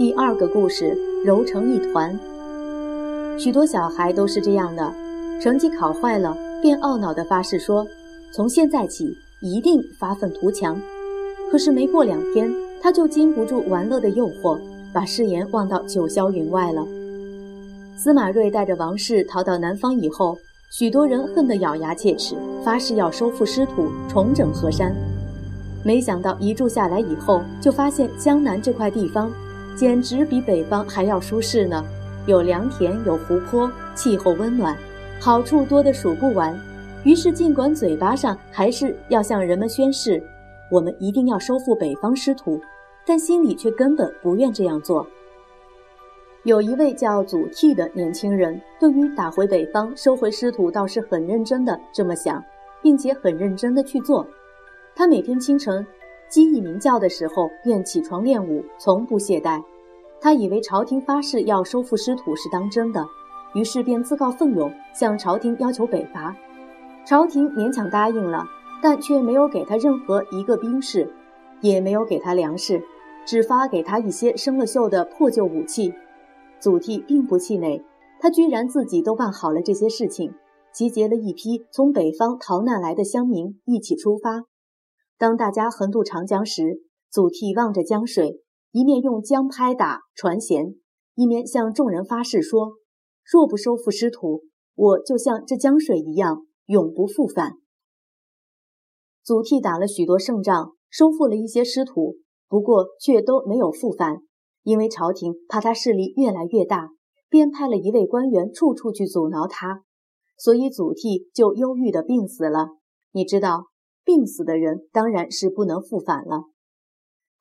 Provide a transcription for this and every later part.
第二个故事揉成一团。许多小孩都是这样的，成绩考坏了，便懊恼地发誓说：“从现在起一定发愤图强。”可是没过两天，他就经不住玩乐的诱惑，把誓言忘到九霄云外了。司马睿带着王氏逃到南方以后，许多人恨得咬牙切齿，发誓要收复失土，重整河山。没想到一住下来以后，就发现江南这块地方。简直比北方还要舒适呢，有良田，有湖泊，气候温暖，好处多得数不完。于是，尽管嘴巴上还是要向人们宣誓，我们一定要收复北方失土，但心里却根本不愿这样做。有一位叫祖逖的年轻人，对于打回北方、收回失土，倒是很认真的这么想，并且很认真的去做。他每天清晨。鸡一鸣叫的时候，便起床练武，从不懈怠。他以为朝廷发誓要收复失土是当真的，于是便自告奋勇向朝廷要求北伐。朝廷勉强答应了，但却没有给他任何一个兵士，也没有给他粮食，只发给他一些生了锈的破旧武器。祖逖并不气馁，他居然自己都办好了这些事情，集结了一批从北方逃难来的乡民，一起出发。当大家横渡长江时，祖逖望着江水，一面用江拍打船舷，一面向众人发誓说：“若不收复失土，我就像这江水一样，永不复返。”祖逖打了许多胜仗，收复了一些失土，不过却都没有复返，因为朝廷怕他势力越来越大，便派了一位官员处处去阻挠他，所以祖逖就忧郁的病死了。你知道？病死的人当然是不能复返了。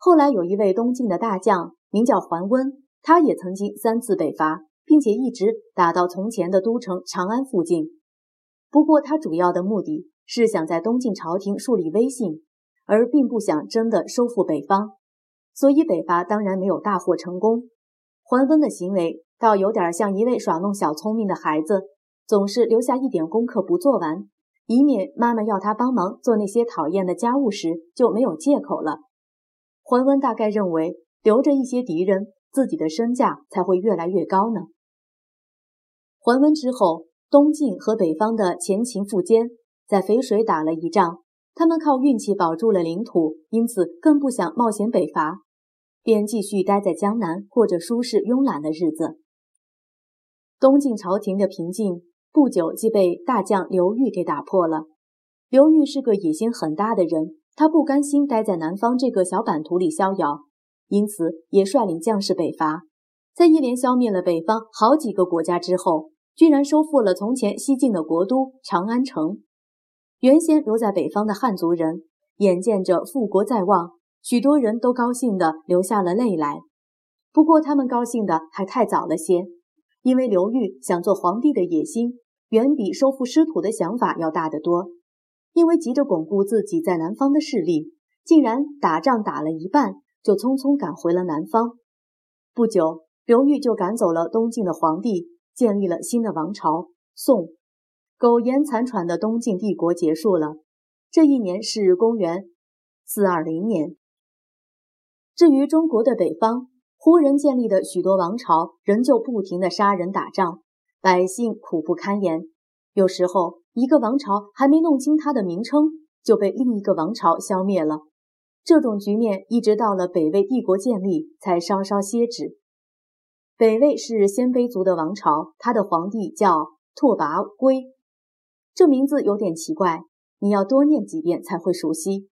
后来有一位东晋的大将，名叫桓温，他也曾经三次北伐，并且一直打到从前的都城长安附近。不过他主要的目的是想在东晋朝廷树立威信，而并不想真的收复北方，所以北伐当然没有大获成功。桓温的行为倒有点像一位耍弄小聪明的孩子，总是留下一点功课不做完。以免妈妈要他帮忙做那些讨厌的家务时就没有借口了。桓温大概认为留着一些敌人，自己的身价才会越来越高呢。桓温之后，东晋和北方的前秦苻坚在淝水打了一仗，他们靠运气保住了领土，因此更不想冒险北伐，便继续待在江南过着舒适慵懒的日子。东晋朝廷的平静。不久即被大将刘裕给打破了。刘裕是个野心很大的人，他不甘心待在南方这个小版图里逍遥，因此也率领将士北伐。在一连消灭了北方好几个国家之后，居然收复了从前西晋的国都长安城。原先留在北方的汉族人，眼见着复国在望，许多人都高兴地流下了泪来。不过，他们高兴的还太早了些。因为刘裕想做皇帝的野心，远比收复失土的想法要大得多。因为急着巩固自己在南方的势力，竟然打仗打了一半，就匆匆赶回了南方。不久，刘裕就赶走了东晋的皇帝，建立了新的王朝宋。苟延残喘的东晋帝国结束了。这一年是公元四二零年。至于中国的北方，胡人建立的许多王朝仍旧不停地杀人打仗，百姓苦不堪言。有时候，一个王朝还没弄清它的名称，就被另一个王朝消灭了。这种局面一直到了北魏帝国建立才稍稍歇止。北魏是鲜卑族的王朝，他的皇帝叫拓跋圭，这名字有点奇怪，你要多念几遍才会熟悉。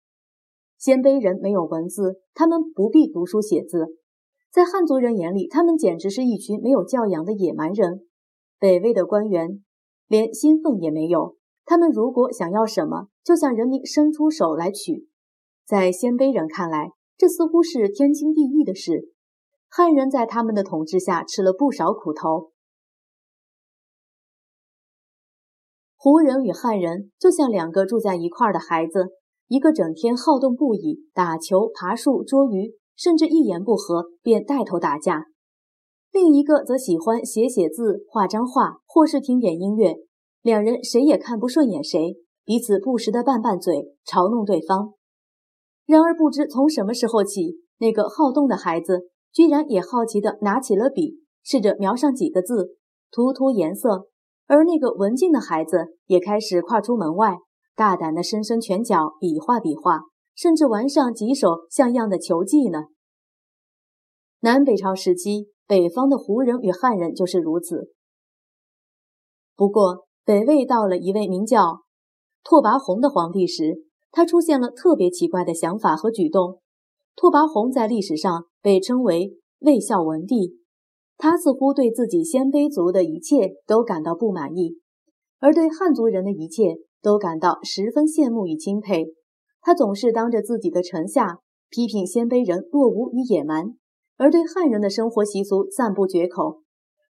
鲜卑人没有文字，他们不必读书写字。在汉族人眼里，他们简直是一群没有教养的野蛮人。北魏的官员连薪俸也没有，他们如果想要什么，就向人民伸出手来取。在鲜卑人看来，这似乎是天经地义的事。汉人在他们的统治下吃了不少苦头。胡人与汉人就像两个住在一块儿的孩子，一个整天好动不已，打球、爬树、捉鱼。甚至一言不合便带头打架，另一个则喜欢写写字、画张画，或是听点音乐。两人谁也看不顺眼谁，彼此不时的拌拌嘴，嘲弄对方。然而不知从什么时候起，那个好动的孩子居然也好奇地拿起了笔，试着描上几个字，涂涂颜色。而那个文静的孩子也开始跨出门外，大胆地伸伸拳脚，比划比划，甚至玩上几手像样的球技呢。南北朝时期，北方的胡人与汉人就是如此。不过，北魏到了一位名叫拓跋宏的皇帝时，他出现了特别奇怪的想法和举动。拓跋宏在历史上被称为魏孝文帝。他似乎对自己鲜卑族的一切都感到不满意，而对汉族人的一切都感到十分羡慕与钦佩。他总是当着自己的臣下批评鲜卑人落伍与野蛮，而对汉人的生活习俗赞不绝口。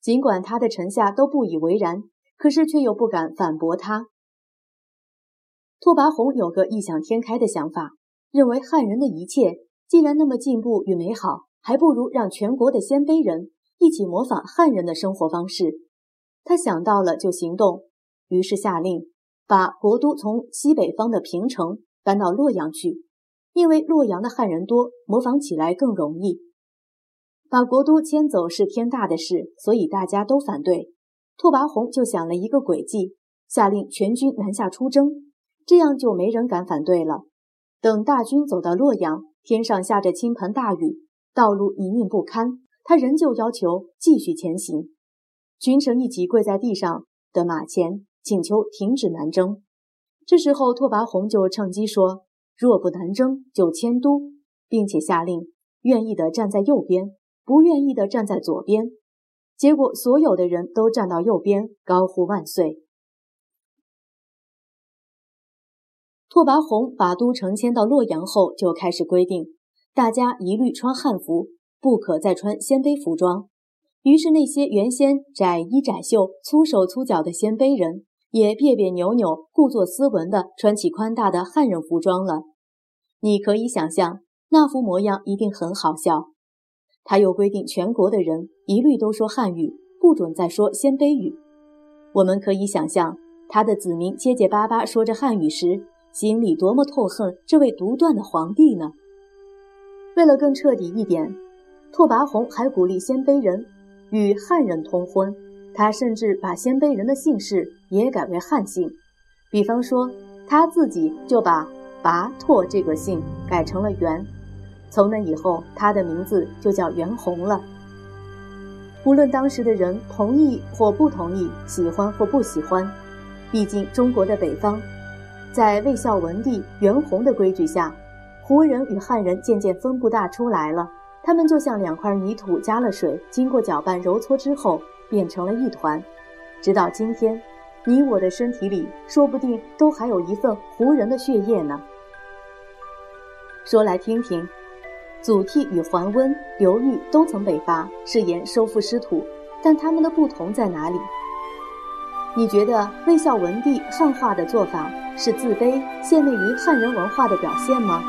尽管他的臣下都不以为然，可是却又不敢反驳他。拓跋宏有个异想天开的想法，认为汉人的一切既然那么进步与美好，还不如让全国的鲜卑人。一起模仿汉人的生活方式，他想到了就行动，于是下令把国都从西北方的平城搬到洛阳去，因为洛阳的汉人多，模仿起来更容易。把国都迁走是天大的事，所以大家都反对。拓跋宏就想了一个诡计，下令全军南下出征，这样就没人敢反对了。等大军走到洛阳，天上下着倾盆大雨，道路泥泞不堪。他仍旧要求继续前行，群臣一起跪在地上的马前，请求停止南征。这时候，拓跋宏就趁机说：“若不南征，就迁都，并且下令，愿意的站在右边，不愿意的站在左边。”结果，所有的人都站到右边，高呼万岁。拓跋宏把都城迁到洛阳后，就开始规定，大家一律穿汉服。不可再穿鲜卑服装，于是那些原先窄衣窄袖、粗手粗脚的鲜卑人，也别别扭扭、故作斯文地穿起宽大的汉人服装了。你可以想象，那副模样一定很好笑。他又规定全国的人一律都说汉语，不准再说鲜卑语。我们可以想象，他的子民结结巴巴说着汉语时，心里多么痛恨这位独断的皇帝呢？为了更彻底一点。拓跋宏还鼓励鲜卑人与汉人通婚，他甚至把鲜卑人的姓氏也改为汉姓，比方说他自己就把跋拓这个姓改成了元，从那以后他的名字就叫袁弘了。无论当时的人同意或不同意，喜欢或不喜欢，毕竟中国的北方，在魏孝文帝袁弘的规矩下，胡人与汉人渐渐分不大出来了。他们就像两块泥土加了水，经过搅拌揉搓之后变成了一团。直到今天，你我的身体里说不定都还有一份胡人的血液呢。说来听听，祖逖与桓温、刘裕都曾北伐，誓言收复失土，但他们的不同在哪里？你觉得魏孝文帝汉化的做法是自卑、献媚于汉人文化的表现吗？